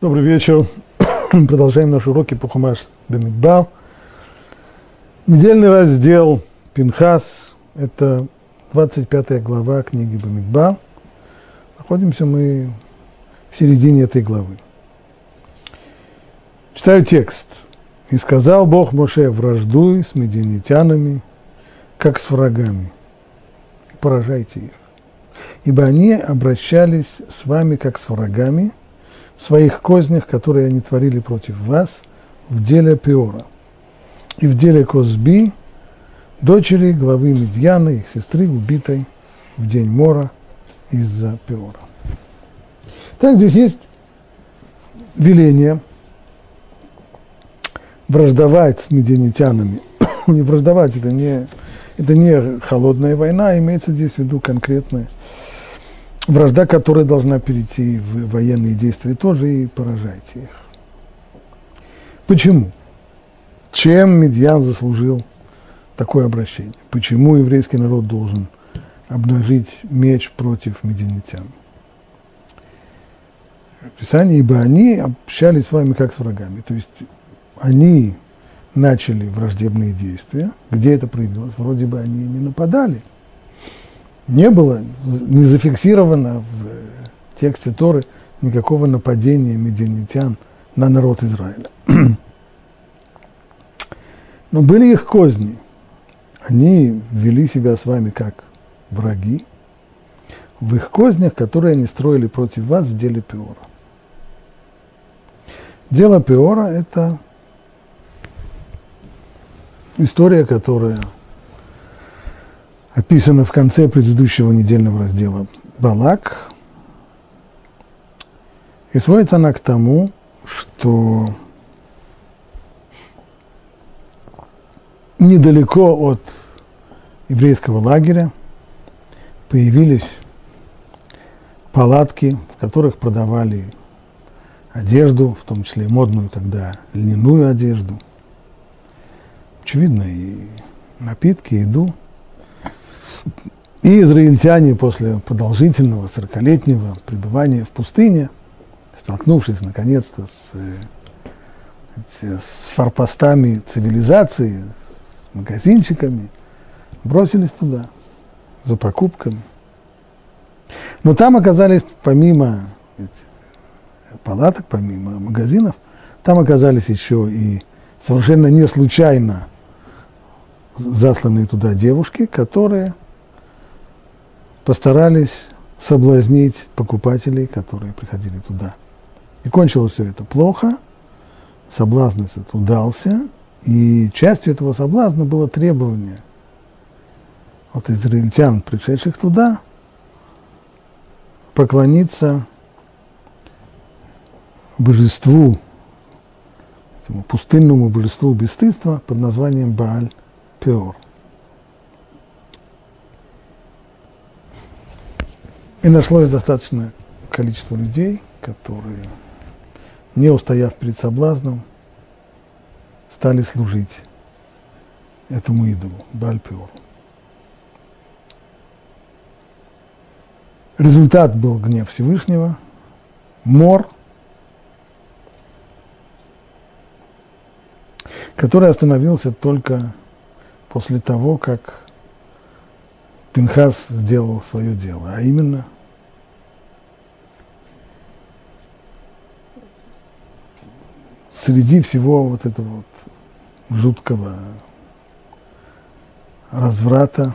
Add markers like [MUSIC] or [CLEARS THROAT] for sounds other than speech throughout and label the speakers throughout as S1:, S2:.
S1: Добрый вечер. [COUGHS] Продолжаем наши уроки по Хумаш Бемидбар. Недельный раздел Пинхас. Это 25 глава книги Бемидбар. Находимся мы в середине этой главы. Читаю текст. «И сказал Бог Моше, враждуй с медианитянами, как с врагами, поражайте их, ибо они обращались с вами, как с врагами, своих кознях, которые они творили против вас, в деле Пиора и в деле Козби, дочери главы Медьяна, их сестры, убитой в день Мора из-за Пиора. Так, здесь есть веление враждовать с медианитянами. [COUGHS] не враждовать, это не, это не холодная война, имеется здесь в виду конкретная вражда, которая должна перейти в военные действия тоже, и поражайте их. Почему? Чем Медьян заслужил такое обращение? Почему еврейский народ должен обнажить меч против медианитян? Писание, ибо они общались с вами как с врагами. То есть они начали враждебные действия. Где это проявилось? Вроде бы они не нападали – не было, не зафиксировано в тексте Торы никакого нападения медианитян на народ Израиля. [CLEARS THROAT] Но были их козни. Они вели себя с вами как враги в их кознях, которые они строили против вас в деле Пиора. Дело Пиора – это история, которая описано в конце предыдущего недельного раздела Балак. И сводится она к тому, что недалеко от еврейского лагеря появились палатки, в которых продавали одежду, в том числе модную тогда льняную одежду. Очевидно, и напитки, и еду – и израильтяне после продолжительного сорокалетнего пребывания в пустыне, столкнувшись наконец-то с, с форпостами цивилизации, с магазинчиками, бросились туда за покупками. Но там оказались, помимо палаток, помимо магазинов, там оказались еще и совершенно не случайно засланные туда девушки, которые постарались соблазнить покупателей, которые приходили туда. И кончилось все это плохо, соблазн этот удался, и частью этого соблазна было требование от израильтян, пришедших туда, поклониться божеству, этому пустынному божеству бесстыдства под названием Бааль Пеор – И нашлось достаточное количество людей, которые, не устояв перед соблазном, стали служить этому идолу, Бальпиору. Результат был гнев Всевышнего, мор, который остановился только после того, как Пинхас сделал свое дело, а именно среди всего вот этого вот жуткого разврата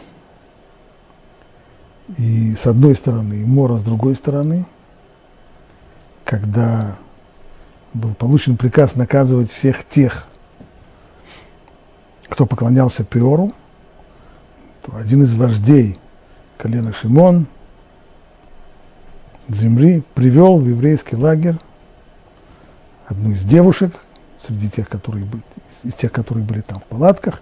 S1: и с одной стороны, и мора с другой стороны, когда был получен приказ наказывать всех тех, кто поклонялся Пиору, то один из вождей колена Шимон, Земли, привел в еврейский лагерь одну из девушек, среди тех, которые, из тех, которые были там в палатках,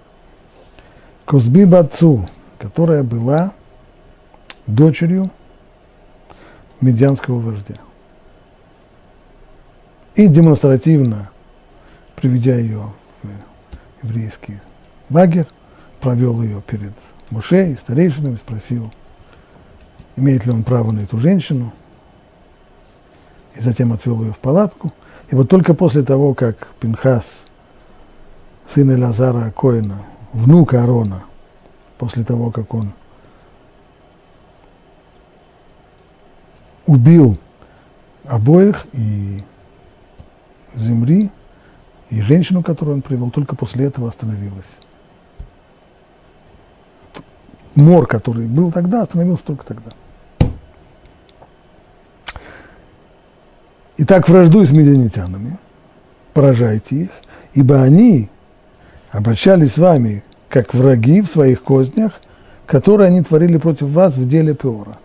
S1: Козби Бацу, которая была дочерью медианского вождя. И демонстративно, приведя ее в еврейский лагерь, провел ее перед Муше и старейшинами, спросил, имеет ли он право на эту женщину, и затем отвел ее в палатку. И вот только после того, как Пинхас, сын Элазара Коина, внук Аарона, после того, как он убил обоих и земли, и женщину, которую он привел, только после этого остановилась. Мор, который был тогда, остановился только тогда. Итак, враждуй с медианитянами, поражайте их, ибо они обращались с вами как враги в своих кознях, которые они творили против вас в деле Пеора.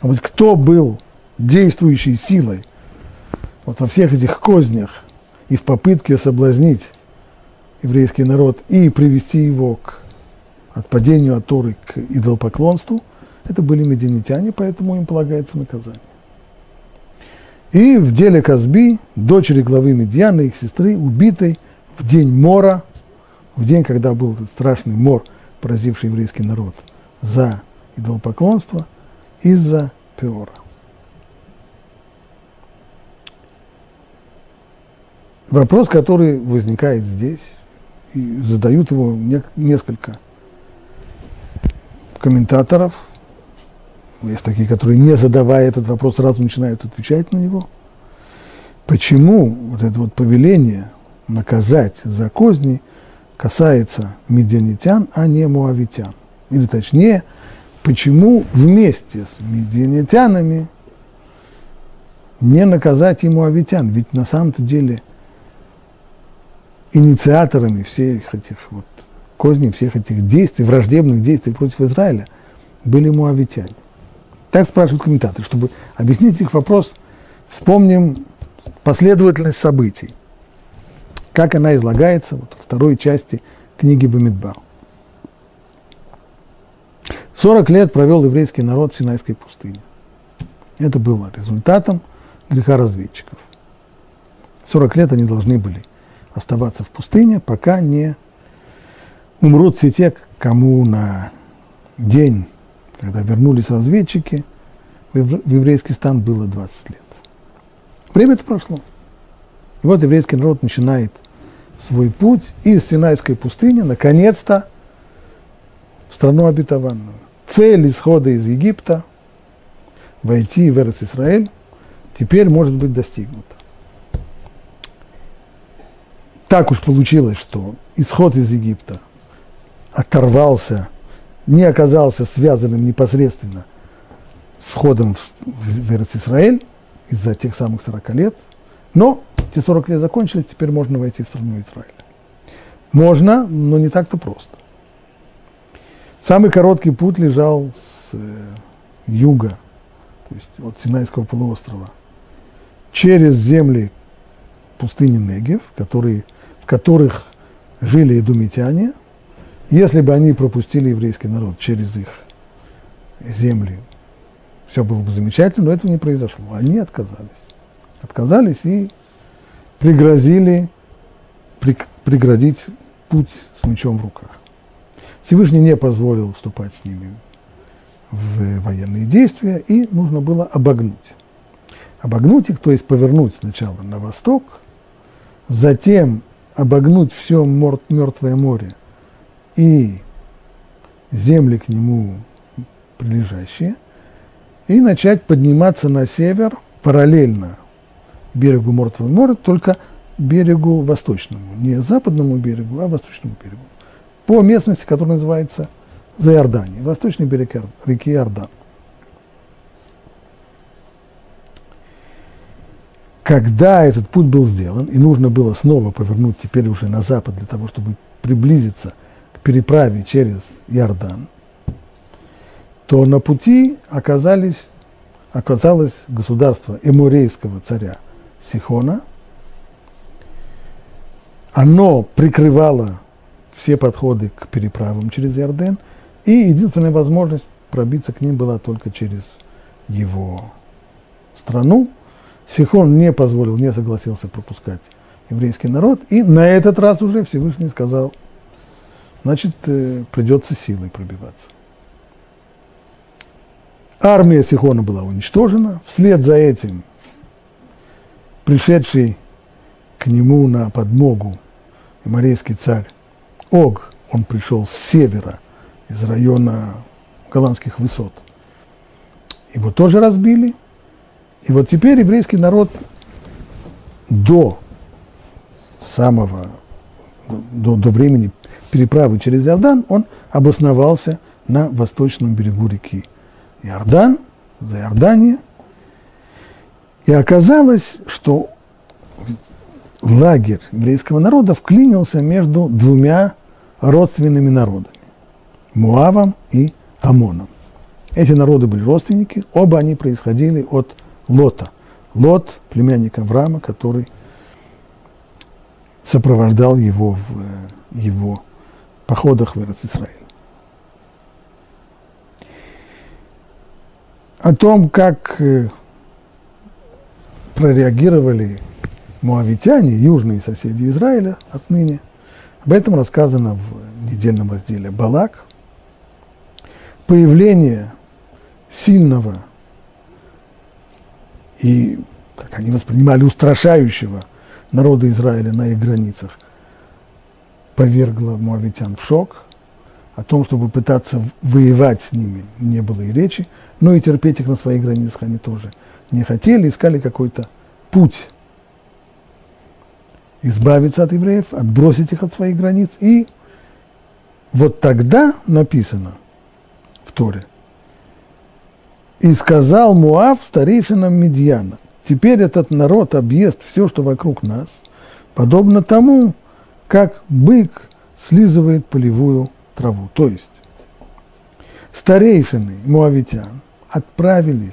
S1: А вот кто был действующей силой вот во всех этих кознях и в попытке соблазнить еврейский народ и привести его к отпадению от Торы к идолопоклонству, это были медианитяне, поэтому им полагается наказание. И в деле Казби, дочери главы Медьяна, их сестры, убитой в день мора, в день, когда был этот страшный мор, поразивший еврейский народ за идолопоклонство, из-за Пеора. Вопрос, который возникает здесь, и задают его не, несколько комментаторов – есть такие, которые, не задавая этот вопрос, сразу начинают отвечать на него. Почему вот это вот повеление наказать за козни касается медианитян, а не муавитян? Или точнее, почему вместе с медианитянами не наказать и муавитян? Ведь на самом-то деле инициаторами всех этих вот козней, всех этих действий, враждебных действий против Израиля были муавитяне. Так спрашивают комментаторы. Чтобы объяснить их вопрос, вспомним последовательность событий, как она излагается вот, во второй части книги Бамидбар. 40 лет провел еврейский народ в Синайской пустыне. Это было результатом греха разведчиков. 40 лет они должны были оставаться в пустыне, пока не умрут все те, кому на день когда вернулись разведчики, в еврейский стан было 20 лет. Время это прошло. И вот еврейский народ начинает свой путь из Синайской пустыни, наконец-то, в страну обетованную. Цель исхода из Египта, войти в Эрец Израиль, теперь может быть достигнута. Так уж получилось, что исход из Египта оторвался не оказался связанным непосредственно с входом в, Израиль из-за тех самых 40 лет, но те 40 лет закончились, теперь можно войти в страну Израиля. Можно, но не так-то просто. Самый короткий путь лежал с э, юга, то есть от Синайского полуострова, через земли пустыни Негев, которые, в которых жили идумитяне – если бы они пропустили еврейский народ через их земли, все было бы замечательно, но этого не произошло. Они отказались. Отказались и пригрозили преградить путь с мечом в руках. Всевышний не позволил вступать с ними в военные действия, и нужно было обогнуть. Обогнуть их, то есть повернуть сначала на восток, затем обогнуть все мертвое море и земли к нему прилежащие, и начать подниматься на север параллельно берегу Мертвого моря, только берегу восточному, не западному берегу, а восточному берегу, по местности, которая называется Заиордания, восточный берег реки Иордан. Когда этот путь был сделан, и нужно было снова повернуть теперь уже на запад для того, чтобы приблизиться – переправе через Иордан, то на пути оказались, оказалось государство эмурейского царя Сихона. Оно прикрывало все подходы к переправам через Иорден, и единственная возможность пробиться к ним была только через его страну. Сихон не позволил, не согласился пропускать еврейский народ, и на этот раз уже Всевышний сказал – значит, э, придется силой пробиваться. Армия Сихона была уничтожена, вслед за этим пришедший к нему на подмогу морейский царь Ог, он пришел с севера, из района голландских высот. Его тоже разбили. И вот теперь еврейский народ до самого, до, до времени переправы через Иордан, он обосновался на восточном берегу реки Иордан, за Иордания. И оказалось, что лагерь еврейского народа вклинился между двумя родственными народами – Муавом и Амоном. Эти народы были родственники, оба они происходили от Лота. Лот – племянник Авраама, который сопровождал его в э, его походах в Израиль. О том, как э, прореагировали муавитяне, южные соседи Израиля отныне, об этом рассказано в недельном разделе Балак. Появление сильного и, как они воспринимали, устрашающего народа Израиля на их границах, повергло муавитян в шок. О том, чтобы пытаться воевать с ними, не было и речи, но и терпеть их на своих границах они тоже не хотели, искали какой-то путь избавиться от евреев, отбросить их от своих границ. И вот тогда написано в Торе, «И сказал Муав старейшинам Медьяна, теперь этот народ объест все, что вокруг нас, подобно тому, как бык слизывает полевую траву». То есть старейшины муавитян отправились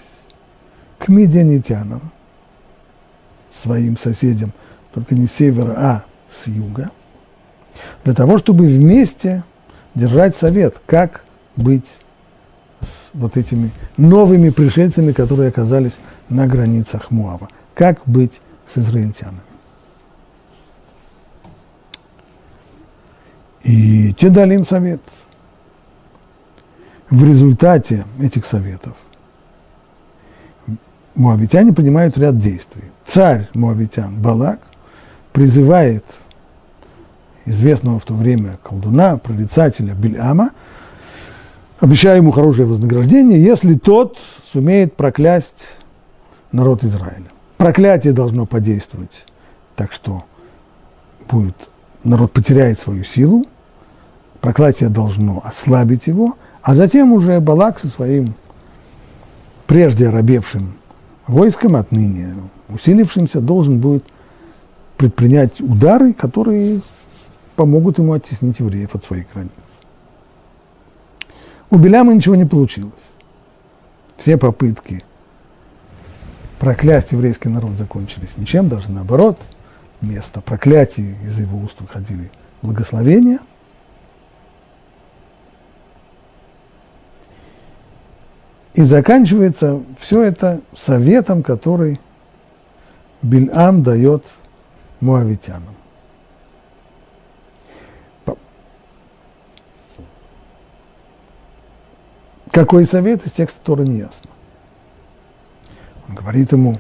S1: к медианитянам, своим соседям – только не с севера, а с юга, для того, чтобы вместе держать совет, как быть с вот этими новыми пришельцами, которые оказались на границах Муава, как быть с израильтянами. И те дали им совет. В результате этих советов муавитяне принимают ряд действий. Царь муавитян Балак – призывает известного в то время колдуна, прорицателя Бельама, обещая ему хорошее вознаграждение, если тот сумеет проклясть народ Израиля. Проклятие должно подействовать так, что будет, народ потеряет свою силу, проклятие должно ослабить его, а затем уже Балак со своим прежде оробевшим войском, отныне усилившимся, должен будет предпринять удары, которые помогут ему оттеснить евреев от своих границ. У Беляма ничего не получилось. Все попытки проклясть еврейский народ закончились ничем, даже наоборот. Вместо проклятий из его уст выходили благословения. И заканчивается все это советом, который Бильам дает муавитянам. Какой совет из текста Тора не ясно. Он говорит ему,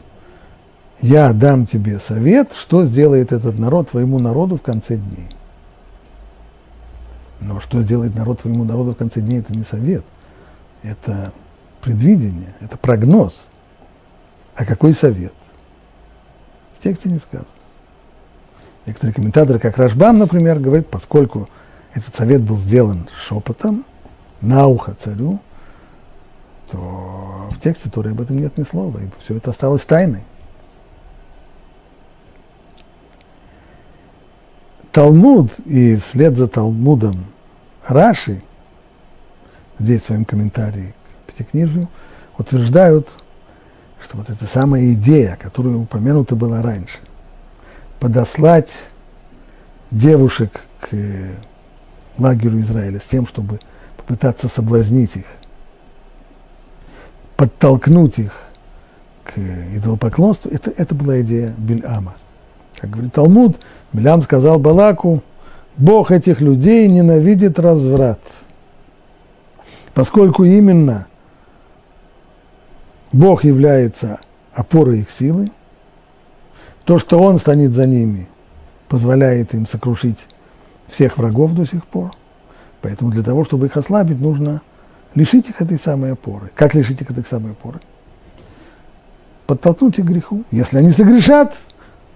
S1: я дам тебе совет, что сделает этот народ твоему народу в конце дней. Но что сделает народ твоему народу в конце дней, это не совет, это предвидение, это прогноз. А какой совет? В тексте не сказано. Некоторые комментаторы, как Рашбам, например, говорят, поскольку этот совет был сделан шепотом, на ухо царю, то в тексте Торы об этом нет ни слова, и все это осталось тайной. Талмуд и вслед за Талмудом Раши, здесь в своем комментарии Пятикнижию, утверждают, что вот эта самая идея, которая упомянута была раньше – подослать девушек к лагерю Израиля с тем, чтобы попытаться соблазнить их, подтолкнуть их к идолопоклонству, это, это была идея Бельама. Как говорит Талмуд, Бельам сказал Балаку, Бог этих людей ненавидит разврат, поскольку именно Бог является опорой их силы, то, что он станет за ними позволяет им сокрушить всех врагов до сих пор. Поэтому для того, чтобы их ослабить, нужно лишить их этой самой опоры. Как лишить их этой самой опоры? Подтолкнуть их к греху. Если они согрешат,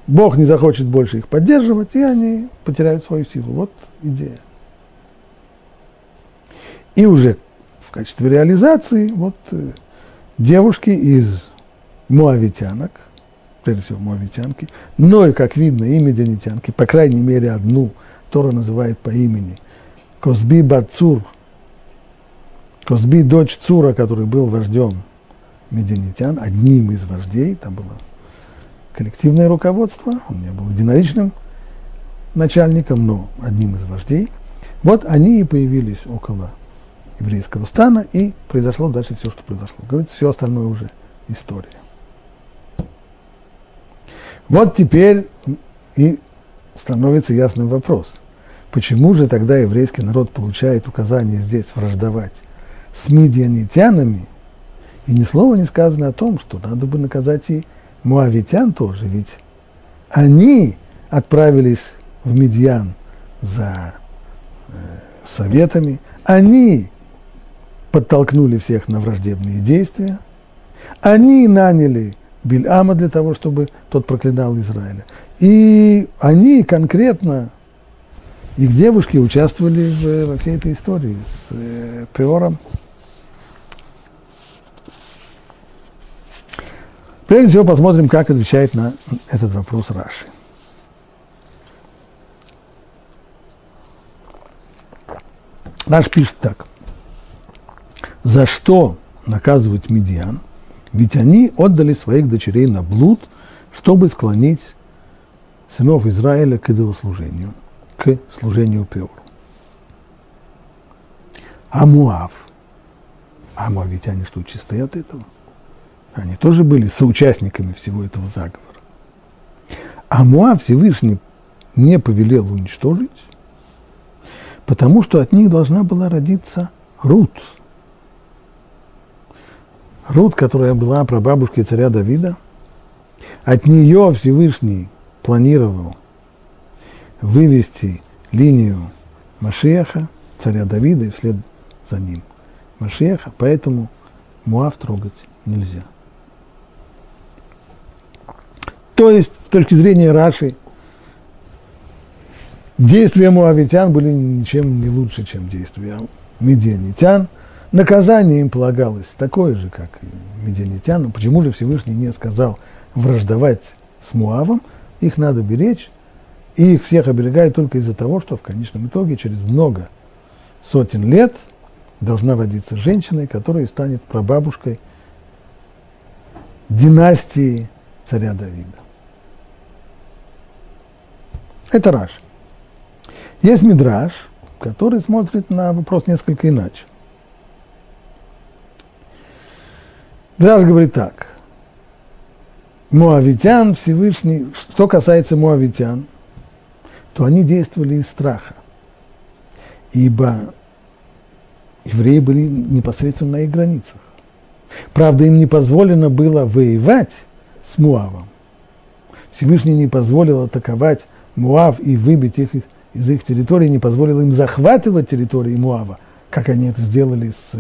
S1: Бог не захочет больше их поддерживать, и они потеряют свою силу. Вот идея. И уже в качестве реализации вот э, девушки из муавитянок, прежде всего муавитянки, но и, как видно, и медианитянки, по крайней мере, одну Тора называет по имени Козби Бацур, Козби дочь Цура, который был вождем медианитян, одним из вождей, там было коллективное руководство, он не был единоличным начальником, но одним из вождей. Вот они и появились около еврейского стана, и произошло дальше все, что произошло. Говорится, все остальное уже история. Вот теперь и становится ясным вопрос. Почему же тогда еврейский народ получает указание здесь враждовать с медианитянами, и ни слова не сказано о том, что надо бы наказать и муавитян тоже, ведь они отправились в Медьян за э, советами, они подтолкнули всех на враждебные действия, они наняли Бильама для того, чтобы тот проклинал Израиля. И они конкретно, их девушки участвовали в, во всей этой истории с э, Пеором. Прежде всего посмотрим, как отвечает на этот вопрос Раши. Раш пишет так. За что наказывать медиан? Ведь они отдали своих дочерей на блуд, чтобы склонить сынов Израиля к идолослужению, к служению Пеору. А Муав? А Муавитяне что, чистые от этого? Они тоже были соучастниками всего этого заговора. А Муав Всевышний не повелел уничтожить, потому что от них должна была родиться Рут. Рут, которая была прабабушкой царя Давида, от нее Всевышний планировал вывести линию Машеха, царя Давида, и вслед за ним Машеха, поэтому Муав трогать нельзя. То есть, с точки зрения Раши, действия муавитян были ничем не лучше, чем действия медианитян. Наказание им полагалось такое же, как и медианитянам. Почему же Всевышний не сказал враждовать с Муавом? Их надо беречь, и их всех оберегают только из-за того, что в конечном итоге через много сотен лет должна родиться женщина, которая станет прабабушкой династии царя Давида. Это Раш. Есть Мидраш, который смотрит на вопрос несколько иначе. Мидраш говорит так. Муавитян Всевышний, что касается муавитян, то они действовали из страха, ибо евреи были непосредственно на их границах. Правда, им не позволено было воевать с Муавом. Всевышний не позволил атаковать Муав и выбить их из их территории, не позволил им захватывать территории Муава, как они это сделали с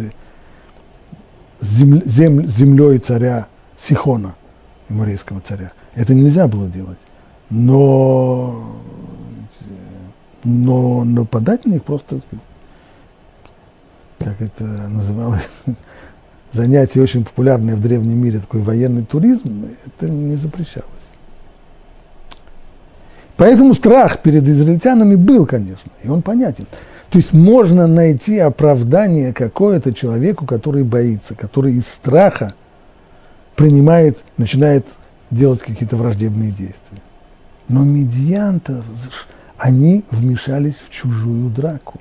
S1: землей, землей царя Сихона, еврейского царя. Это нельзя было делать. Но, но нападать на них просто, как это называлось, [LAUGHS] занятие очень популярное в древнем мире, такой военный туризм, это не запрещалось. Поэтому страх перед израильтянами был, конечно, и он понятен. То есть можно найти оправдание какое-то человеку, который боится, который из страха принимает, начинает делать какие-то враждебные действия. Но медианты, они вмешались в чужую драку.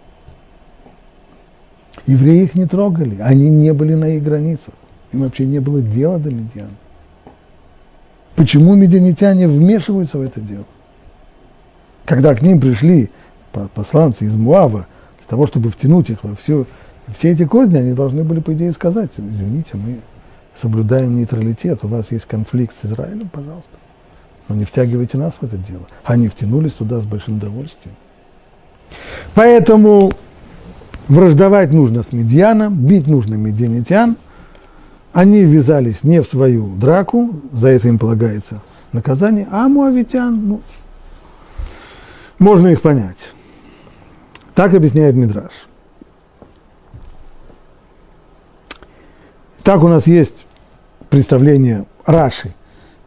S1: Евреи их не трогали, они не были на их границах. Им вообще не было дела до медиан. Почему медианитяне вмешиваются в это дело? когда к ним пришли посланцы из Муава, того, чтобы втянуть их во все, все эти козни, они должны были, по идее, сказать, извините, мы соблюдаем нейтралитет, у вас есть конфликт с Израилем, пожалуйста, но не втягивайте нас в это дело. Они втянулись туда с большим удовольствием. Поэтому враждовать нужно с медьяном, бить нужно медианитян. Они ввязались не в свою драку, за это им полагается наказание, а муавитян, ну, можно их понять. Так объясняет Мидраш. Так у нас есть представление Раши,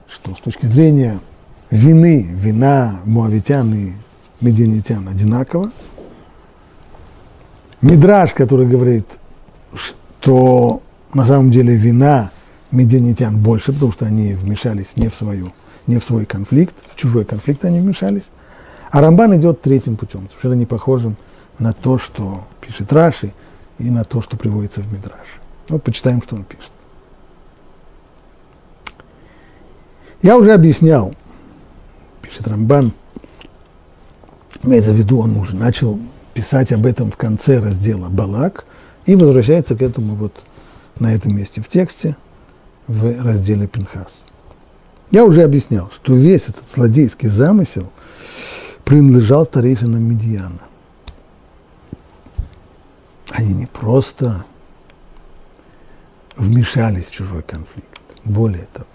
S1: что с точки зрения вины, вина муавитян и медианитян одинаково. Мидраш, который говорит, что на самом деле вина медианитян больше, потому что они вмешались не в, свою, не в свой конфликт, в чужой конфликт они вмешались. А Рамбан идет третьим путем, совершенно не похожим на то, что пишет Раши, и на то, что приводится в Мидраш. Вот почитаем, что он пишет. Я уже объяснял, пишет Рамбан, имеется в виду, он уже начал писать об этом в конце раздела Балак и возвращается к этому вот на этом месте в тексте в разделе Пинхас. Я уже объяснял, что весь этот злодейский замысел принадлежал старейшинам Медиана. Они не просто вмешались в чужой конфликт, более того,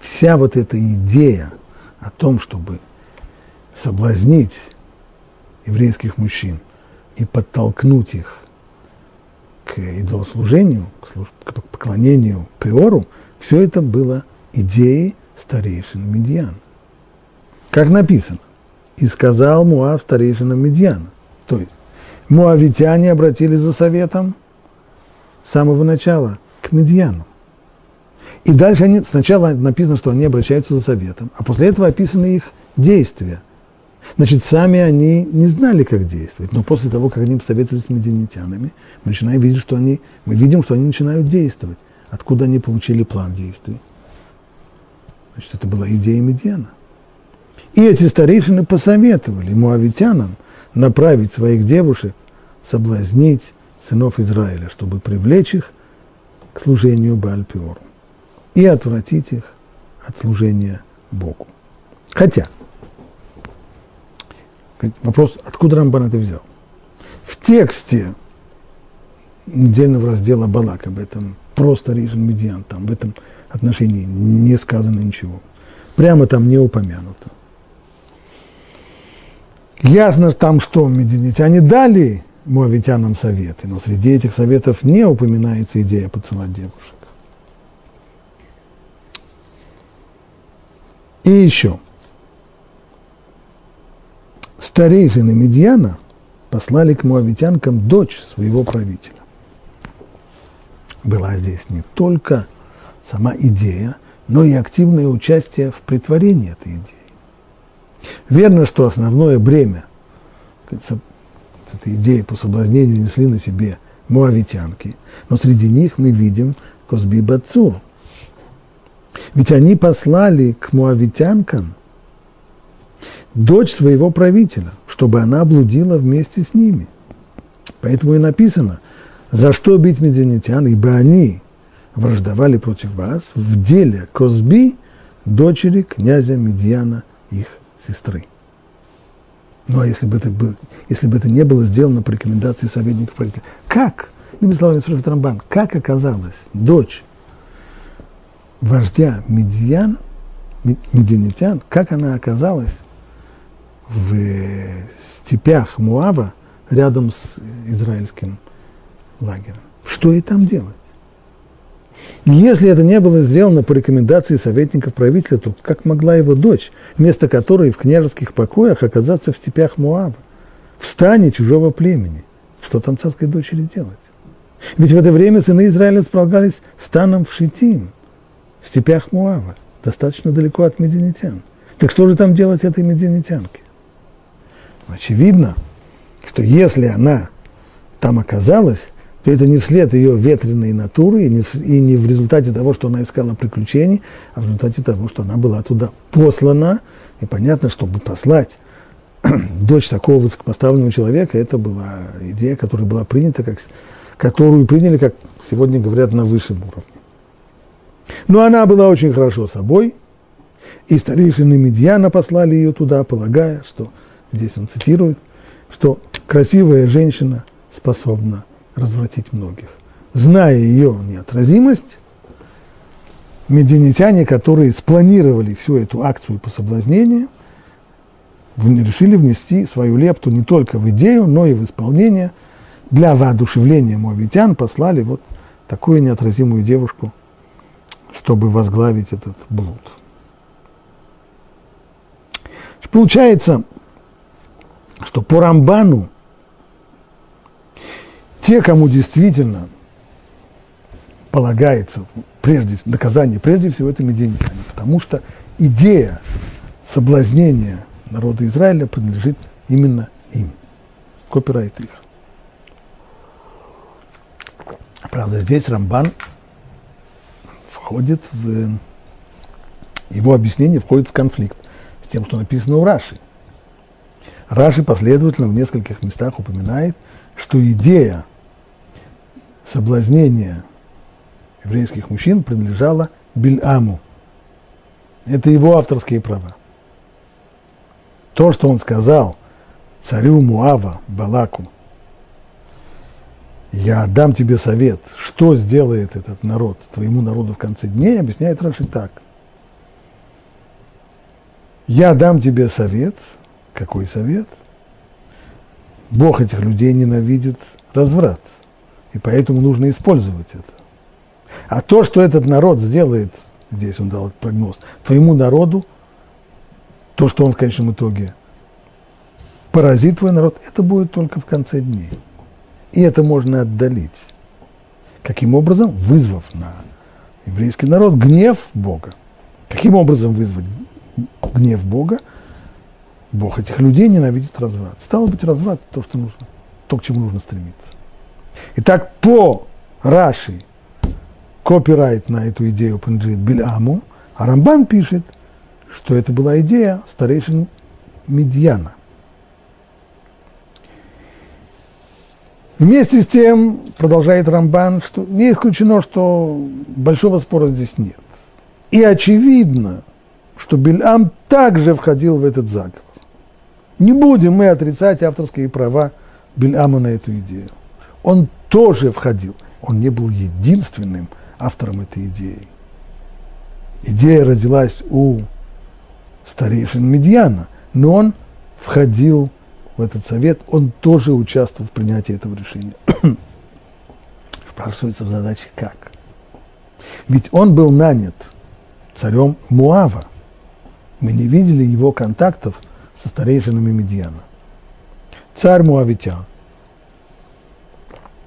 S1: вся вот эта идея о том, чтобы соблазнить еврейских мужчин и подтолкнуть их к идолослужению, к поклонению Пеору, все это было идеей старейшин Медьяна. Как написано, и сказал Муав старейшинам Медьяна. То есть муавитяне обратились за советом с самого начала к Медьяну. И дальше они, сначала написано, что они обращаются за советом, а после этого описаны их действия. Значит, сами они не знали, как действовать, но после того, как они посоветовались с медианитянами, мы начинаем видеть, что они, мы видим, что они начинают действовать. Откуда они получили план действий? Значит, это была идея Медиана. И эти старейшины посоветовали муавитянам направить своих девушек, соблазнить сынов Израиля, чтобы привлечь их к служению Бальпиору и отвратить их от служения Богу. Хотя, вопрос, откуда Рамбан это взял? В тексте недельного раздела Балак об этом, просто Рижин Медиан, там в этом отношении не сказано ничего. Прямо там не упомянуто. Ясно там, что медианитяне дали муавитянам советы, но среди этих советов не упоминается идея поцеловать девушек. И еще. Старейшины Медьяна послали к муавитянкам дочь своего правителя. Была здесь не только сама идея, но и активное участие в притворении этой идеи. Верно, что основное бремя этой идеи по соблазнению несли на себе муавитянки, но среди них мы видим Козби Бацур – ведь они послали к муавитянкам дочь своего правителя, чтобы она блудила вместе с ними. Поэтому и написано, за что бить медианитян, ибо они враждовали против вас в деле Козби, дочери князя Медьяна, их сестры. Ну а если бы это, был, если бы это не было сделано по рекомендации советников правителя, как, иными словами, спрашивает Рамбан, как оказалось дочь вождя Медьян, медианитян, как она оказалась в степях Муава рядом с израильским лагерем. Что ей там делать? Если это не было сделано по рекомендации советников правителя, то как могла его дочь, вместо которой в княжеских покоях оказаться в степях Муава, в стане чужого племени? Что там царской дочери делать? Ведь в это время сыны Израиля сполгались станом в Шитим – в степях Муава, достаточно далеко от мединитян. Так что же там делать этой мединитянке? Очевидно, что если она там оказалась, то это не вслед ее ветреной натуры и не, и не в результате того, что она искала приключений, а в результате того, что она была туда послана. И понятно, чтобы послать [CLEARS THROAT] дочь такого высокопоставленного человека, это была идея, которая была принята, как, которую приняли, как сегодня говорят, на высшем уровне. Но она была очень хорошо собой, И старейшины Медьяна послали ее туда, полагая, что, здесь он цитирует, что красивая женщина способна развратить многих. Зная ее неотразимость, медианитяне, которые спланировали всю эту акцию по соблазнению, решили внести свою лепту не только в идею, но и в исполнение. Для воодушевления моавитян послали вот такую неотразимую девушку, чтобы возглавить этот блуд. Получается, что по Рамбану те, кому действительно полагается прежде, наказание, прежде всего это медианитяне, потому что идея соблазнения народа Израиля принадлежит именно им. Копирайт их. Правда, здесь Рамбан входит в... Его объяснение входит в конфликт с тем, что написано у Раши. Раши последовательно в нескольких местах упоминает, что идея соблазнения еврейских мужчин принадлежала Бильаму. Это его авторские права. То, что он сказал царю Муава, Балаку, я дам тебе совет, что сделает этот народ, твоему народу в конце дней, объясняет Раши так. Я дам тебе совет. Какой совет? Бог этих людей ненавидит разврат. И поэтому нужно использовать это. А то, что этот народ сделает, здесь он дал прогноз, твоему народу, то, что он в конечном итоге поразит твой народ, это будет только в конце дней. И это можно отдалить. Каким образом? Вызвав на еврейский народ гнев Бога. Каким образом вызвать гнев Бога? Бог этих людей ненавидит разврат. Стало быть, разврат – то, что нужно, то, к чему нужно стремиться. Итак, по Раши копирайт на эту идею принадлежит Бильаму, а Рамбан пишет, что это была идея старейшин Медьяна. Вместе с тем, продолжает Рамбан, что не исключено, что большого спора здесь нет. И очевидно, что Бельам также входил в этот заговор. Не будем мы отрицать авторские права Бельама на эту идею. Он тоже входил. Он не был единственным автором этой идеи. Идея родилась у старейшин Медьяна, но он входил в этот совет, он тоже участвовал в принятии этого решения. [COUGHS] Спрашивается в задаче как? Ведь он был нанят царем Муава. Мы не видели его контактов со старейшинами Медьяна. Царь Муавитян,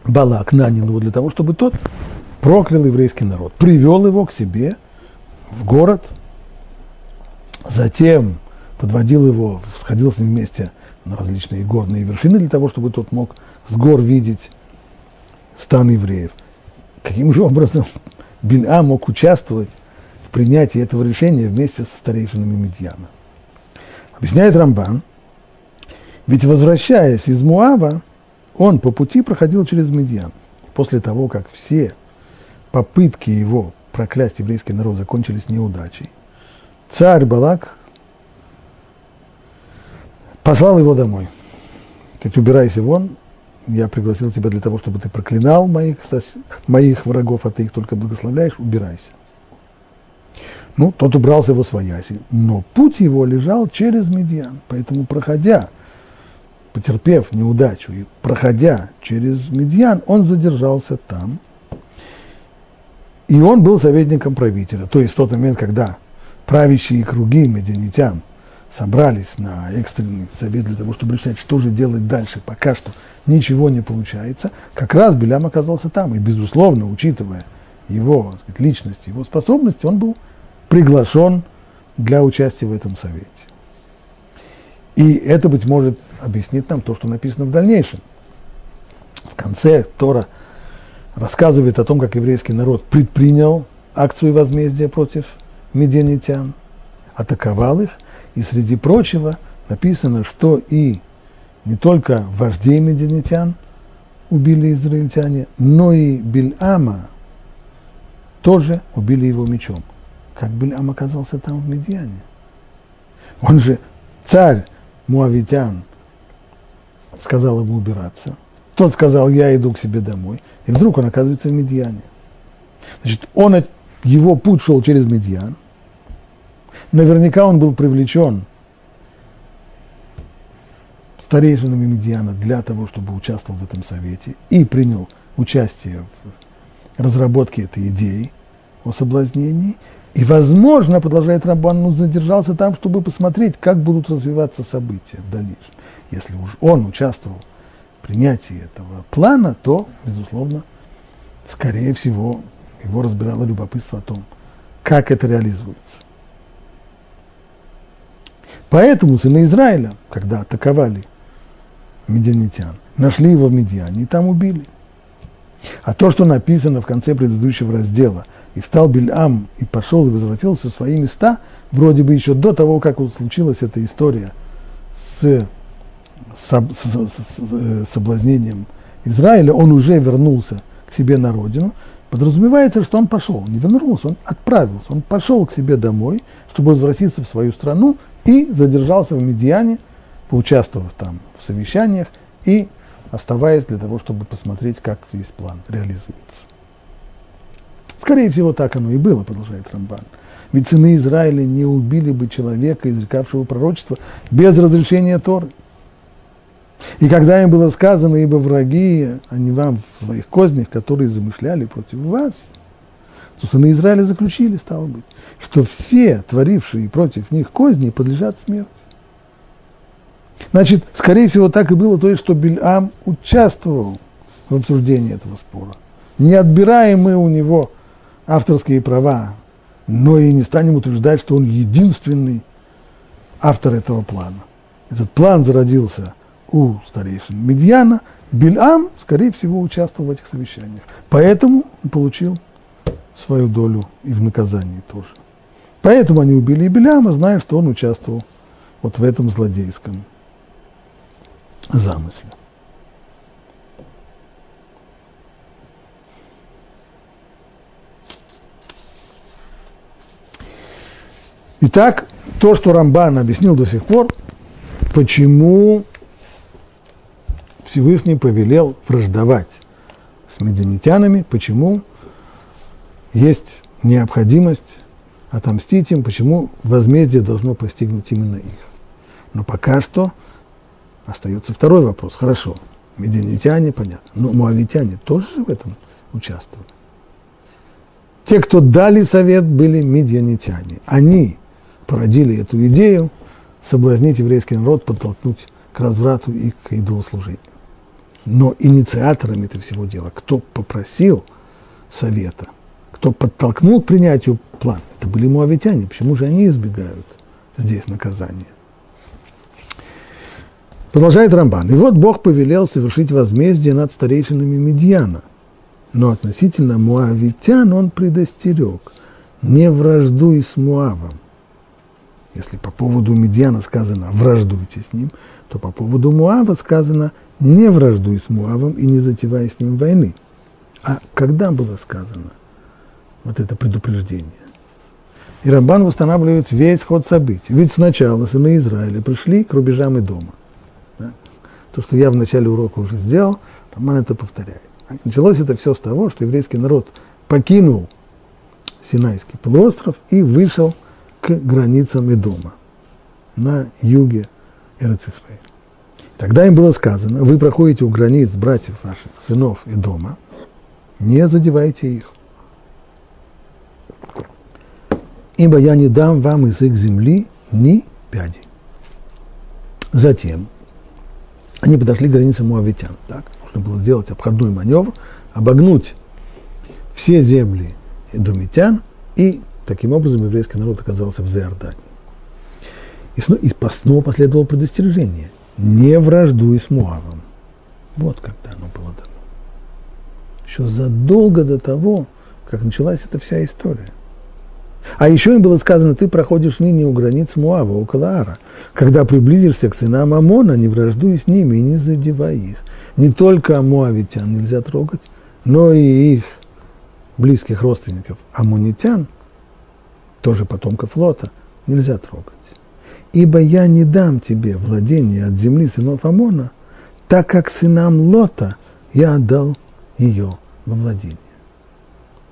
S1: Балак нанял его для того, чтобы тот проклял еврейский народ, привел его к себе в город, затем подводил его, сходил с ним вместе на различные горные вершины для того, чтобы тот мог с гор видеть стан евреев. Каким же образом Бильа мог участвовать в принятии этого решения вместе со старейшинами Медьяна? Объясняет Рамбан, ведь возвращаясь из Муава, он по пути проходил через Медьян. После того, как все попытки его проклясть еврейский народ закончились неудачей, царь Балак послал его домой. Ты убирайся вон, я пригласил тебя для того, чтобы ты проклинал моих, моих врагов, а ты их только благословляешь, убирайся. Ну, тот убрался во свояси, но путь его лежал через Медиан, поэтому, проходя, потерпев неудачу и проходя через Медиан, он задержался там, и он был советником правителя, то есть в тот момент, когда правящие круги медианитян – собрались на экстренный совет для того, чтобы решать, что же делать дальше, пока что ничего не получается, как раз Белям оказался там. И, безусловно, учитывая его сказать, личность, его способности, он был приглашен для участия в этом совете. И это, быть может, объяснит нам то, что написано в дальнейшем. В конце Тора рассказывает о том, как еврейский народ предпринял акцию возмездия против медианитян, атаковал их, и среди прочего написано, что и не только вождей медианитян убили израильтяне, но и Бильама тоже убили его мечом. как Билям оказался там в Медиане. Он же царь Муавитян сказал ему убираться. Тот сказал, я иду к себе домой. И вдруг он оказывается в Медиане. Значит, он, его путь шел через Медиан. Наверняка он был привлечен старейшинами Медиана для того, чтобы участвовал в этом совете и принял участие в разработке этой идеи о соблазнении. И, возможно, продолжает Рабан, ну, задержался там, чтобы посмотреть, как будут развиваться события в дальнейшем. Если уж он участвовал в принятии этого плана, то, безусловно, скорее всего, его разбирало любопытство о том, как это реализуется. Поэтому сыны Израиля, когда атаковали медианитян, нашли его в Медиане и там убили. А то, что написано в конце предыдущего раздела, и встал Бельам и пошел и возвратился в свои места, вроде бы еще до того, как случилась эта история с, с, с, с соблазнением Израиля, он уже вернулся к себе на родину, подразумевается, что он пошел, не вернулся, он отправился, он пошел к себе домой, чтобы возвратиться в свою страну и задержался в Медиане, поучаствовав там в совещаниях и оставаясь для того, чтобы посмотреть, как весь план реализуется. Скорее всего, так оно и было, продолжает Рамбан. Ведь сыны Израиля не убили бы человека, изрекавшего пророчество, без разрешения Торы. И когда им было сказано, ибо враги, они вам в своих кознях, которые замышляли против вас, то сыны Израиля заключили, стало быть, что все творившие против них козни подлежат смерти. Значит, скорее всего, так и было то, есть, что Бильам участвовал в обсуждении этого спора. Не отбираем мы у него авторские права, но и не станем утверждать, что он единственный автор этого плана. Этот план зародился у старейшин Медьяна, Бильам, скорее всего, участвовал в этих совещаниях. Поэтому он получил свою долю и в наказании тоже. Поэтому они убили и Беляма, зная, что он участвовал вот в этом злодейском замысле. Итак, то, что Рамбан объяснил до сих пор, почему Всевышний повелел враждовать с медианитянами, почему есть необходимость отомстить им, почему возмездие должно постигнуть именно их. Но пока что остается второй вопрос. Хорошо, медианитяне, понятно, но муавитяне тоже в этом участвовали. Те, кто дали совет, были медианитяне. Они породили эту идею соблазнить еврейский народ, подтолкнуть к разврату и к идолослужению. Но инициаторами этого всего дела, кто попросил совета, кто подтолкнул к принятию плана, это были муавитяне. Почему же они избегают здесь наказания? Продолжает Рамбан. И вот Бог повелел совершить возмездие над старейшинами Медьяна. Но относительно муавитян он предостерег. Не враждуй с Муавом. Если по поводу Медьяна сказано «враждуйте с ним», то по поводу Муава сказано «не враждуй с Муавом и не затевай с ним войны». А когда было сказано вот это предупреждение? И Рамбан восстанавливает весь ход событий. Ведь сначала сыны Израиля пришли к рубежам и дома. Да? То, что я в начале урока уже сделал, Рамбан это повторяет. Началось это все с того, что еврейский народ покинул Синайский полуостров и вышел к границам Идома на юге Эрцисраиля. Тогда им было сказано, вы проходите у границ братьев ваших, сынов и дома, не задевайте их. Ибо я не дам вам из их земли ни пяди. Затем они подошли к границе Муавитян. Так, нужно было сделать обходной маневр, обогнуть все земли Эдомитян и Таким образом, еврейский народ оказался в Зеордании. И снова последовало предостережение. Не враждуй с Муавом. Вот когда оно было дано. Еще задолго до того, как началась эта вся история. А еще им было сказано, ты проходишь у границ Муава, около Ара. Когда приблизишься к сынам Амона, не враждуй с ними и не задевай их. Не только Муавитян нельзя трогать, но и их близких родственников, амунитян, тоже потомков Лота, нельзя трогать. Ибо я не дам тебе владение от земли сынов Амона, так как сынам Лота я отдал ее во владение.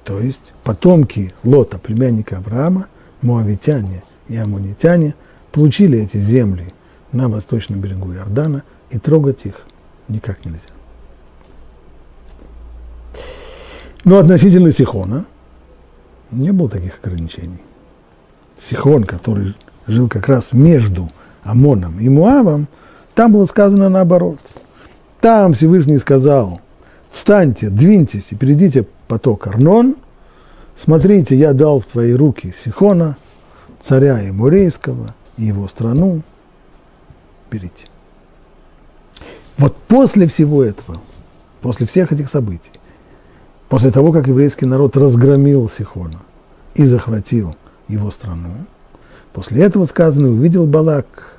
S1: То есть потомки Лота, племянника Авраама, моавитяне и амонитяне, получили эти земли на восточном берегу Иордана, и трогать их никак нельзя. Но относительно Сихона не было таких ограничений. Сихон, который жил как раз между Амоном и Муавом, там было сказано наоборот. Там Всевышний сказал, встаньте, двиньтесь и перейдите поток Арнон, смотрите, я дал в твои руки Сихона, царя Эмурейского и его страну, берите. Вот после всего этого, после всех этих событий, после того, как еврейский народ разгромил Сихона и захватил его страну, после этого сказано, увидел Балак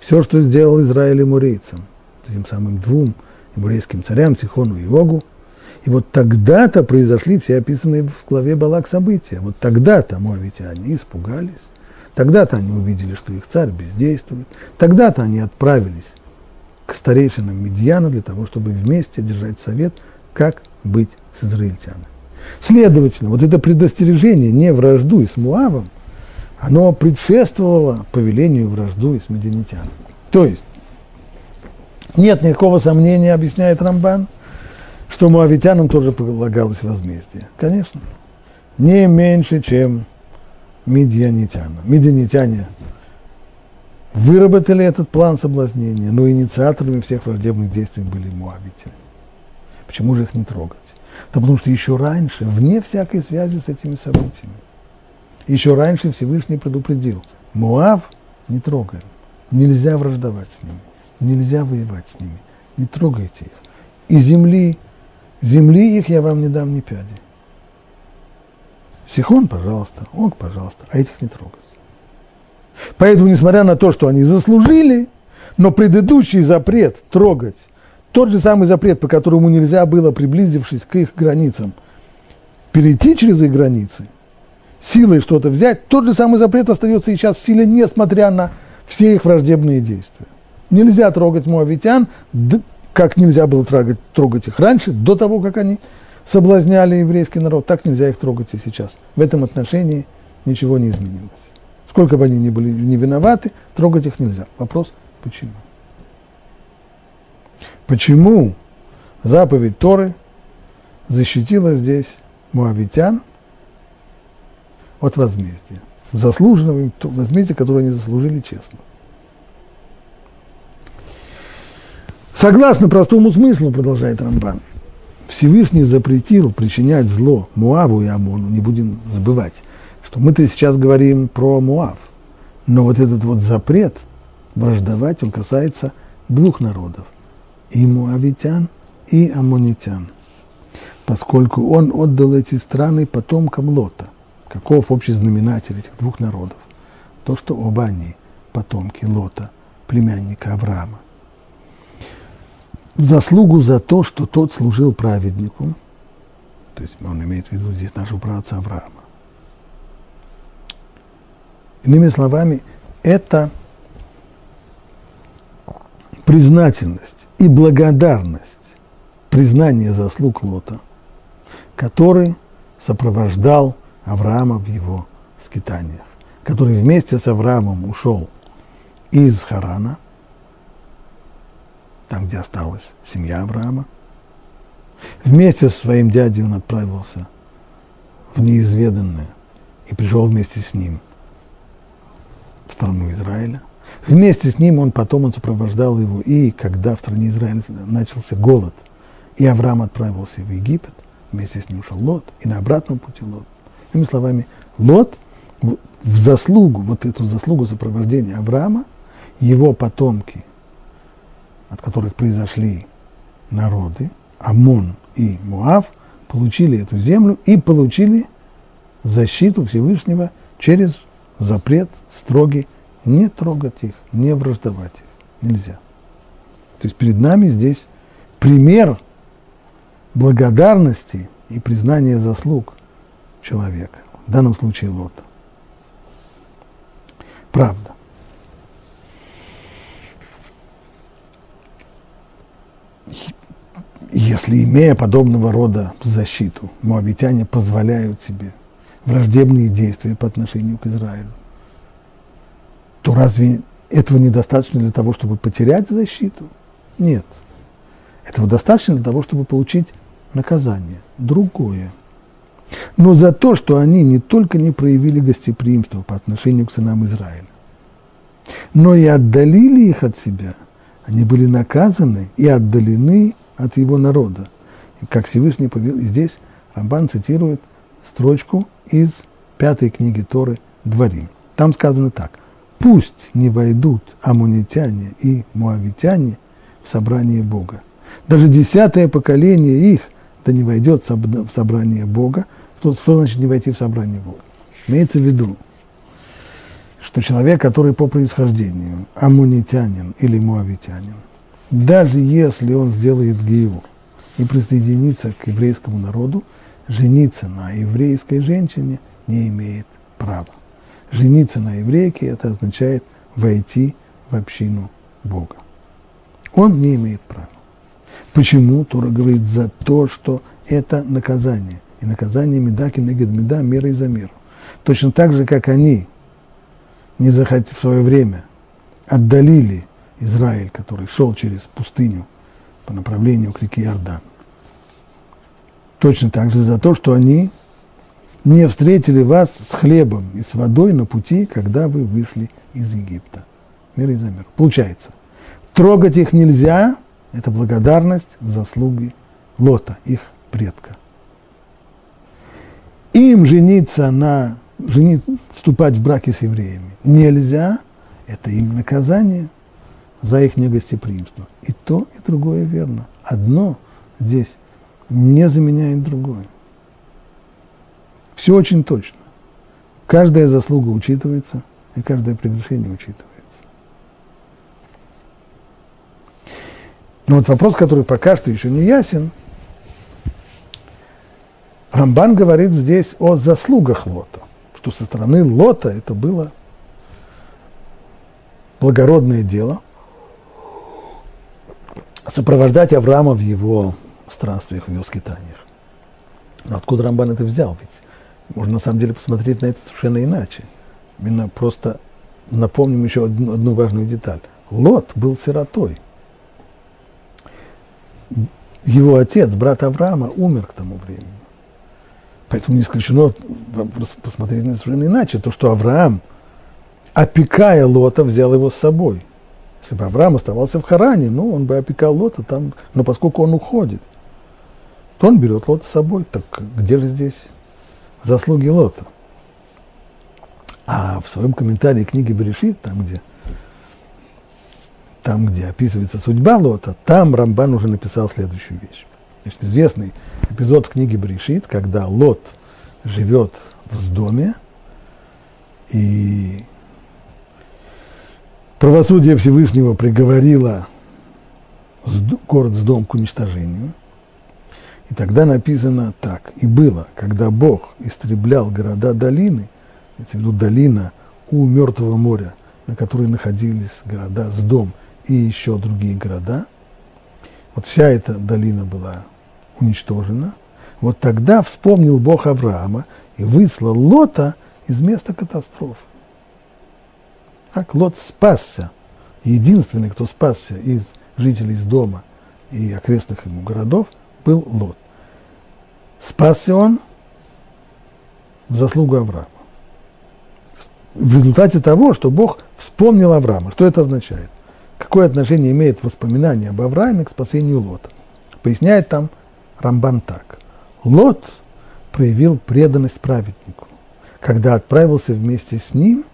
S1: все, что сделал Израиль эмурейцам, тем самым двум еврейским царям, Сихону и Огу, и вот тогда-то произошли все описанные в главе Балак события. Вот тогда-то моавитяне испугались, тогда-то они увидели, что их царь бездействует, тогда-то они отправились к старейшинам Медьяна для того, чтобы вместе держать совет, как быть с израильтянами. Следовательно, вот это предостережение «не враждуй с Муавом», оно предшествовало повелению враждуй с медианитянами. То есть, нет никакого сомнения, объясняет Рамбан, что муавитянам тоже полагалось возмездие. Конечно. Не меньше, чем медианитянам. Медианитяне выработали этот план соблазнения, но инициаторами всех враждебных действий были муавитяне. Почему же их не трогать? Да потому что еще раньше, вне всякой связи с этими событиями, еще раньше Всевышний предупредил, Муав не трогаем, нельзя враждовать с ними, нельзя воевать с ними, не трогайте их. И земли, земли их я вам не дам ни пяди. Сихон, пожалуйста, Ог, пожалуйста, а этих не трогать. Поэтому, несмотря на то, что они заслужили, но предыдущий запрет трогать, тот же самый запрет, по которому нельзя было, приблизившись к их границам, перейти через их границы, силой что-то взять, тот же самый запрет остается сейчас в силе, несмотря на все их враждебные действия. Нельзя трогать муавитян, как нельзя было трогать, трогать их раньше, до того, как они соблазняли еврейский народ, так нельзя их трогать и сейчас. В этом отношении ничего не изменилось. Сколько бы они ни были не виноваты, трогать их нельзя. Вопрос, почему? Почему заповедь Торы защитила здесь муавитян от возмездия? Заслуженного возмездия, которое они заслужили честно. Согласно простому смыслу, продолжает Рамбан, Всевышний запретил причинять зло Муаву и Амону, не будем забывать, что мы-то сейчас говорим про Муав, но вот этот вот запрет враждовать, он касается двух народов, и муавитян, и аммонитян, поскольку он отдал эти страны потомкам Лота. Каков общий знаменатель этих двух народов? То, что оба они потомки Лота, племянника Авраама. Заслугу за то, что тот служил праведнику, то есть он имеет в виду здесь нашего праотца Авраама, Иными словами, это признательность и благодарность, признание заслуг Лота, который сопровождал Авраама в его скитаниях, который вместе с Авраамом ушел из Харана, там, где осталась семья Авраама. Вместе со своим дядей он отправился в неизведанное и пришел вместе с ним – страну Израиля. Вместе с ним он потом он сопровождал его, и когда в стране Израиля начался голод, и Авраам отправился в Египет, вместе с ним ушел Лот, и на обратном пути Лот. Иными словами, Лот в заслугу, вот эту заслугу сопровождения Авраама, его потомки, от которых произошли народы, Амон и Муав, получили эту землю и получили защиту Всевышнего через запрет строгий, не трогать их, не враждовать их. Нельзя. То есть перед нами здесь пример благодарности и признания заслуг человека, в данном случае Лота. правда. Если, имея подобного рода защиту, моавитяне позволяют себе враждебные действия по отношению к Израилю, то разве этого недостаточно для того, чтобы потерять защиту? Нет. Этого достаточно для того, чтобы получить наказание, другое. Но за то, что они не только не проявили гостеприимство по отношению к сынам Израиля, но и отдалили их от себя, они были наказаны и отдалены от его народа. И как Всевышний повел, здесь Рамбан цитирует строчку из пятой книги Торы «Дворим». Там сказано так. «Пусть не войдут амунитяне и муавитяне в собрание Бога. Даже десятое поколение их да не войдет в собрание Бога. Что, что значит не войти в собрание Бога? Имеется в виду, что человек, который по происхождению амунитянин или муавитянин, даже если он сделает гиюр и присоединится к еврейскому народу, жениться на еврейской женщине не имеет права. Жениться на еврейке – это означает войти в общину Бога. Он не имеет права. Почему Тора говорит за то, что это наказание? И наказание медаки негед меда, мера и за меру. Точно так же, как они не захотели в свое время отдалили Израиль, который шел через пустыню по направлению к реке Иордан. Точно так же за то, что они не встретили вас с хлебом и с водой на пути, когда вы вышли из Египта. Мир и за мир. Получается, трогать их нельзя, это благодарность за заслуги Лота, их предка. Им жениться на, женить, вступать в браки с евреями нельзя, это им наказание – за их негостеприимство. И то, и другое верно. Одно здесь не заменяет другое. Все очень точно. Каждая заслуга учитывается, и каждое прегрешение учитывается. Но вот вопрос, который пока что еще не ясен, Рамбан говорит здесь о заслугах Лота, что со стороны Лота это было благородное дело – сопровождать Авраама в его странствиях, в его скитаниях. Но откуда Рамбан это взял? Ведь можно на самом деле посмотреть на это совершенно иначе. Именно просто напомним еще одну, одну важную деталь. Лот был сиротой. Его отец, брат Авраама, умер к тому времени. Поэтому не исключено посмотреть на это совершенно иначе. То, что Авраам, опекая Лота, взял его с собой – если бы Авраам оставался в Харане, ну, он бы опекал Лота там, но поскольку он уходит, то он берет Лота с собой. Так где же здесь заслуги Лота? А в своем комментарии книги Берешит, там, где, там, где описывается судьба Лота, там Рамбан уже написал следующую вещь. Значит, известный эпизод в книге Берешит, когда Лот живет в доме, и правосудие Всевышнего приговорило город с дом к уничтожению. И тогда написано так. И было, когда Бог истреблял города долины, это в виду долина у Мертвого моря, на которой находились города с дом и еще другие города, вот вся эта долина была уничтожена, вот тогда вспомнил Бог Авраама и выслал Лота из места катастрофы. Так, Лот спасся. Единственный, кто спасся из жителей из дома и окрестных ему городов, был Лот. Спасся он в заслугу Авраама. В результате того, что Бог вспомнил Авраама. Что это означает? Какое отношение имеет воспоминание об Аврааме к спасению Лота? Поясняет там Рамбан так. Лот проявил преданность праведнику, когда отправился вместе с ним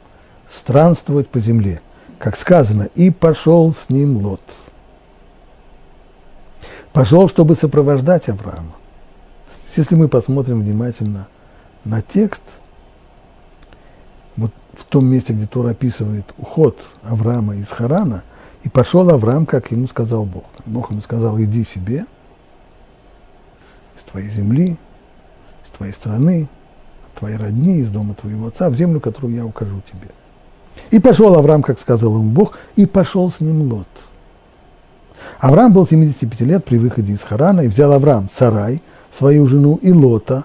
S1: странствовать по земле. Как сказано, и пошел с ним Лот. Пошел, чтобы сопровождать Авраама. Если мы посмотрим внимательно на текст, вот в том месте, где Тора описывает уход Авраама из Харана, и пошел Авраам, как ему сказал Бог. Бог ему сказал, иди себе из твоей земли, из твоей страны, от твоей родни, из дома твоего отца, в землю, которую я укажу тебе. И пошел Авраам, как сказал ему Бог, и пошел с ним Лот. Авраам был 75 лет при выходе из Харана, и взял Авраам Сарай, свою жену, и Лота,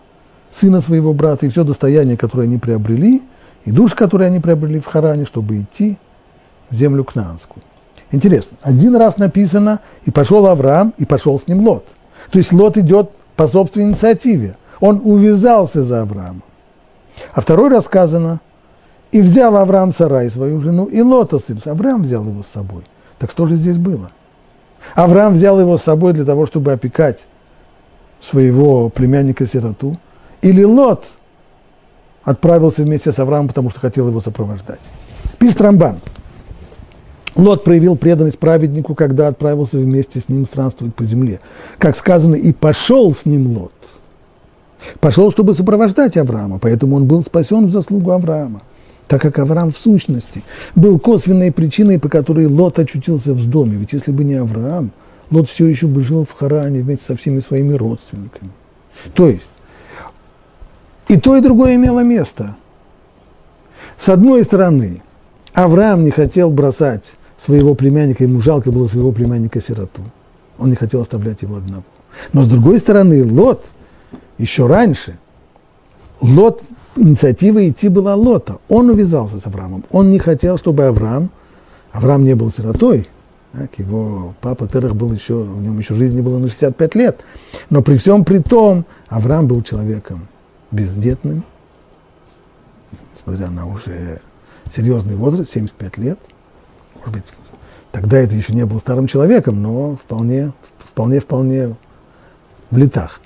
S1: сына своего брата, и все достояние, которое они приобрели, и душ, который они приобрели в Харане, чтобы идти в землю Кнаанскую. Интересно, один раз написано, и пошел Авраам, и пошел с ним Лот. То есть Лот идет по собственной инициативе. Он увязался за Авраамом. А второй раз сказано, и взял Авраам Сарай, свою жену, и Лота сын. Авраам взял его с собой. Так что же здесь было? Авраам взял его с собой для того, чтобы опекать своего племянника-сироту. Или Лот отправился вместе с Авраамом, потому что хотел его сопровождать. Пишет Рамбан. Лот проявил преданность праведнику, когда отправился вместе с ним странствовать по земле. Как сказано, и пошел с ним Лот. Пошел, чтобы сопровождать Авраама, поэтому он был спасен в заслугу Авраама, так как Авраам в сущности был косвенной причиной, по которой Лот очутился в доме. Ведь если бы не Авраам, Лот все еще бы жил в Харане вместе со всеми своими родственниками. То есть, и то, и другое имело место. С одной стороны, Авраам не хотел бросать своего племянника, ему жалко было своего племянника-сироту. Он не хотел оставлять его одного. Но с другой стороны, Лот еще раньше, Лот, инициатива идти была Лота. Он увязался с Авраамом. Он не хотел, чтобы Авраам, Авраам не был сиротой, так, его папа Терах был еще, в нем еще жизни было на 65 лет. Но при всем при том, Авраам был человеком бездетным, несмотря на уже серьезный возраст, 75 лет. Может быть, тогда это еще не был старым человеком, но вполне, вполне, вполне в летах.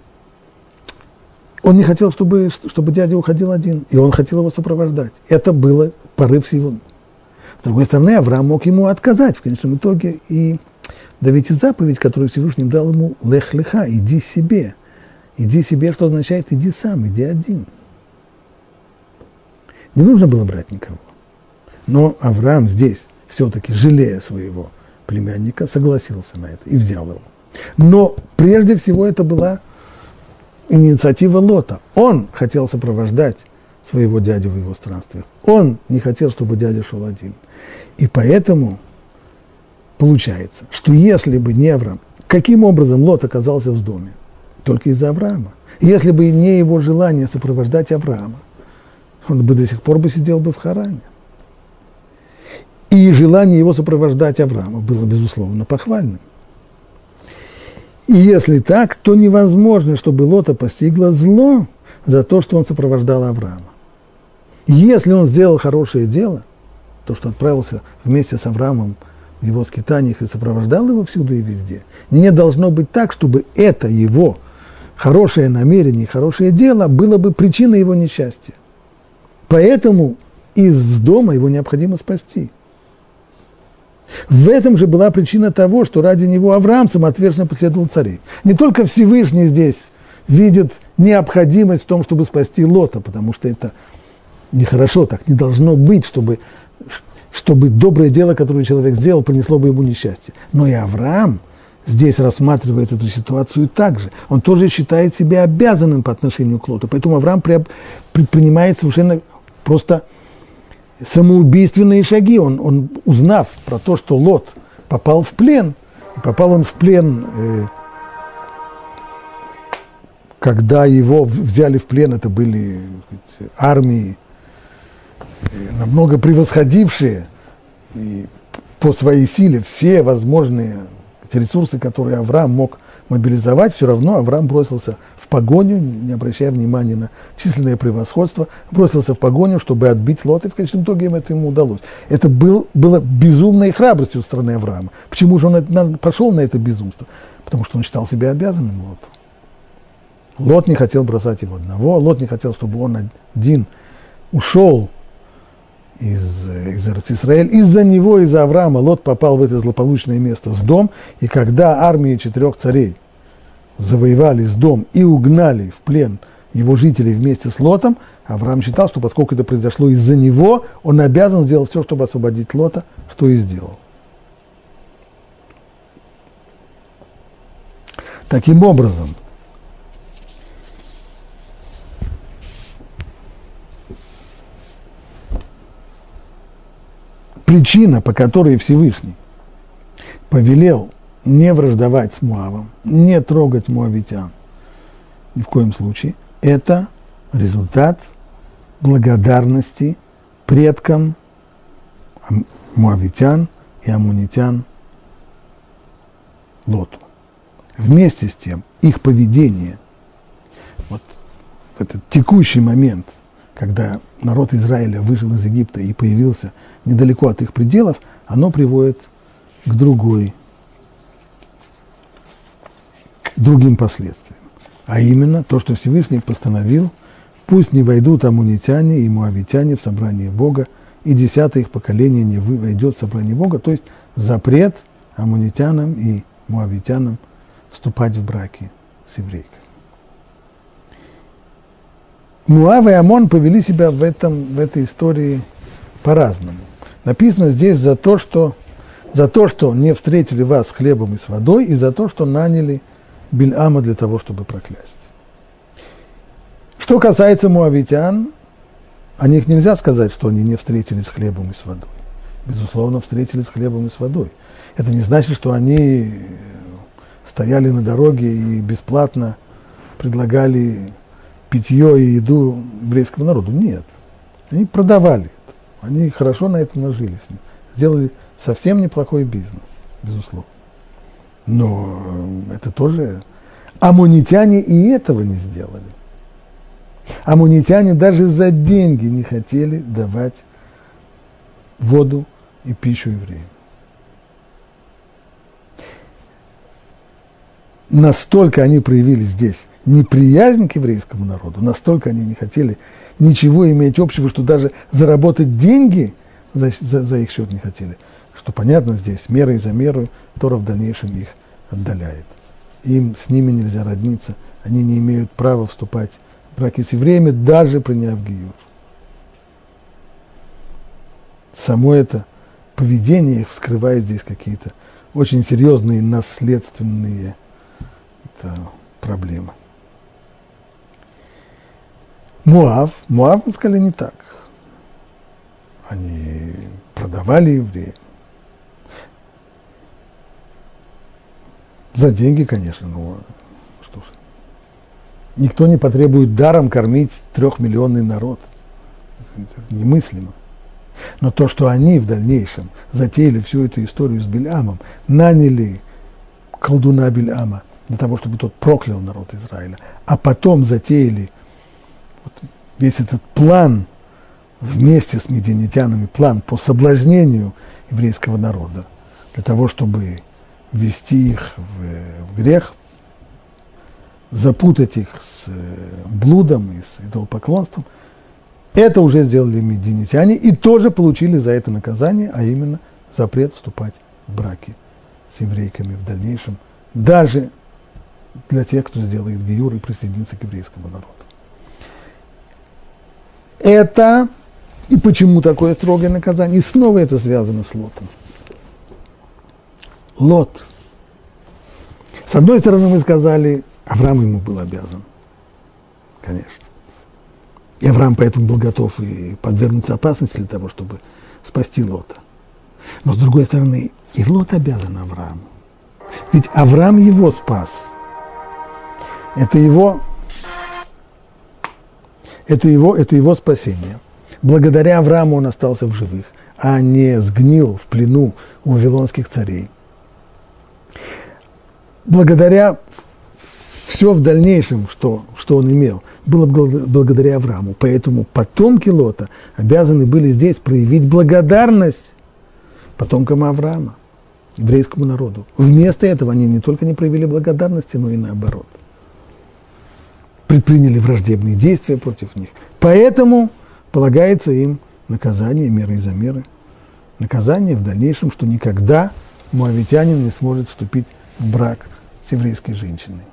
S1: Он не хотел, чтобы, чтобы дядя уходил один, и он хотел его сопровождать. Это было порыв его. С другой стороны, Авраам мог ему отказать в конечном итоге, и да ведь заповедь, которую Всевышний дал ему, лех-леха, иди себе. Иди себе, что означает иди сам, иди один. Не нужно было брать никого. Но Авраам здесь, все-таки жалея своего племянника, согласился на это и взял его. Но прежде всего это была инициатива Лота. Он хотел сопровождать своего дядю в его странствиях. Он не хотел, чтобы дядя шел один. И поэтому получается, что если бы не Авраам, каким образом Лот оказался в доме? Только из-за Авраама. Если бы не его желание сопровождать Авраама, он бы до сих пор бы сидел бы в Харане. И желание его сопровождать Авраама было, безусловно, похвальным. И если так, то невозможно, чтобы Лота постигло зло за то, что он сопровождал Авраама. Если он сделал хорошее дело, то, что отправился вместе с Авраамом в его скитаниях и сопровождал его всюду и везде, не должно быть так, чтобы это его хорошее намерение и хорошее дело было бы причиной его несчастья. Поэтому из дома его необходимо спасти. В этом же была причина того, что ради него Авраам самоотверженно последовал царей. Не только Всевышний здесь видит необходимость в том, чтобы спасти Лота, потому что это нехорошо, так не должно быть, чтобы, чтобы доброе дело, которое человек сделал, принесло бы ему несчастье. Но и Авраам здесь рассматривает эту ситуацию так же. Он тоже считает себя обязанным по отношению к Лоту. Поэтому Авраам предпринимает совершенно просто самоубийственные шаги. Он, он, узнав про то, что Лот попал в плен, попал он в плен, э, когда его взяли в плен, это были сказать, армии, э, намного превосходившие и по своей силе все возможные ресурсы, которые Авраам мог мобилизовать, все равно Авраам бросился в погоню, не обращая внимания на численное превосходство, бросился в погоню, чтобы отбить Лот, и в конечном итоге им это ему удалось. Это был, было безумной храбростью стороны Авраама. Почему же он пошел на это безумство? Потому что он считал себя обязанным Лоту. Лот не хотел бросать его одного, Лот не хотел, чтобы он один ушел из, из Израиль. Из-за него, из-за Авраама, Лот попал в это злополучное место с дом, и когда армии четырех царей завоевали с дом и угнали в плен его жителей вместе с Лотом, Авраам считал, что поскольку это произошло из-за него, он обязан сделать все, чтобы освободить Лота, что и сделал. Таким образом, причина, по которой Всевышний повелел не враждовать с Муавом, не трогать муавитян, ни в коем случае, это результат благодарности предкам муавитян и амунитян Лоту. Вместе с тем, их поведение, вот в этот текущий момент, когда народ Израиля вышел из Египта и появился недалеко от их пределов, оно приводит к другой, другим последствиям. А именно то, что Всевышний постановил, пусть не войдут амунитяне и муавитяне в собрание Бога, и десятое их поколение не войдет в собрание Бога, то есть запрет амунитянам и муавитянам вступать в браки с еврейкой. Муав и Амон повели себя в, этом, в этой истории по-разному. Написано здесь за то, что, за то, что не встретили вас с хлебом и с водой, и за то, что наняли Бильама для того, чтобы проклясть. Что касается муавитян, о них нельзя сказать, что они не встретились с хлебом и с водой. Безусловно, встретились с хлебом и с водой. Это не значит, что они стояли на дороге и бесплатно предлагали питье и еду еврейскому народу. Нет. Они продавали это. Они хорошо на этом нажились. Сделали совсем неплохой бизнес, безусловно. Но это тоже... Амунитяне и этого не сделали. Амунитяне даже за деньги не хотели давать воду и пищу евреям. настолько они проявили здесь неприязнь к еврейскому народу, настолько они не хотели ничего иметь общего, что даже заработать деньги за, за, за их счет не хотели. Что понятно здесь, мерой за мерой Тора в дальнейшем их отдаляет. Им с ними нельзя родниться, они не имеют права вступать в браки с евреями, даже приняв гиюр. Само это поведение их вскрывает здесь какие-то очень серьезные наследственные это проблема. Муав, Муав, мы сказали, не так. Они продавали евреев. За деньги, конечно, но что ж. Никто не потребует даром кормить трехмиллионный народ. Это немыслимо. Но то, что они в дальнейшем затеяли всю эту историю с Бельамом, наняли колдуна Бельама – для того, чтобы тот проклял народ Израиля, а потом затеяли вот весь этот план вместе с медианитянами, план по соблазнению еврейского народа, для того, чтобы ввести их в, в грех, запутать их с э, блудом и с идолопоклонством, это уже сделали медианитяне и тоже получили за это наказание, а именно запрет вступать в браки с еврейками в дальнейшем, даже для тех, кто сделает гиюр и присоединится к еврейскому народу. Это и почему такое строгое наказание? И снова это связано с Лотом. Лот. С одной стороны, мы сказали, Авраам ему был обязан. Конечно. И Авраам поэтому был готов и подвергнуться опасности для того, чтобы спасти Лота. Но с другой стороны, и Лот обязан Аврааму. Ведь Авраам его спас – это его, это его, это его спасение. Благодаря Аврааму он остался в живых, а не сгнил в плену у вавилонских царей. Благодаря все в дальнейшем, что, что он имел, было благодаря Аврааму. Поэтому потомки Лота обязаны были здесь проявить благодарность потомкам Авраама, еврейскому народу. Вместо этого они не только не проявили благодарности, но и наоборот – предприняли враждебные действия против них. Поэтому полагается им наказание, меры за меры. Наказание в дальнейшем, что никогда муавитянин не сможет вступить в брак с еврейской женщиной.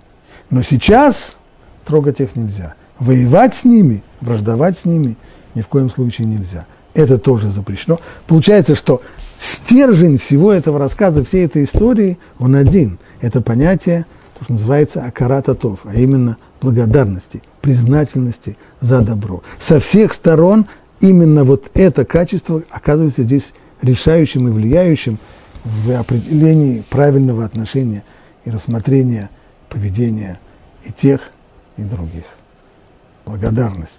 S1: Но сейчас трогать их нельзя. Воевать с ними, враждовать с ними ни в коем случае нельзя. Это тоже запрещено. Получается, что стержень всего этого рассказа, всей этой истории, он один. Это понятие, то, что называется акарататов, а именно благодарности, признательности за добро. Со всех сторон именно вот это качество оказывается здесь решающим и влияющим в определении правильного отношения и рассмотрения поведения и тех, и других. Благодарность.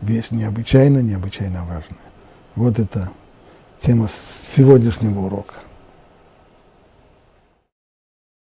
S1: Вещь необычайно, необычайно важная. Вот это тема сегодняшнего урока.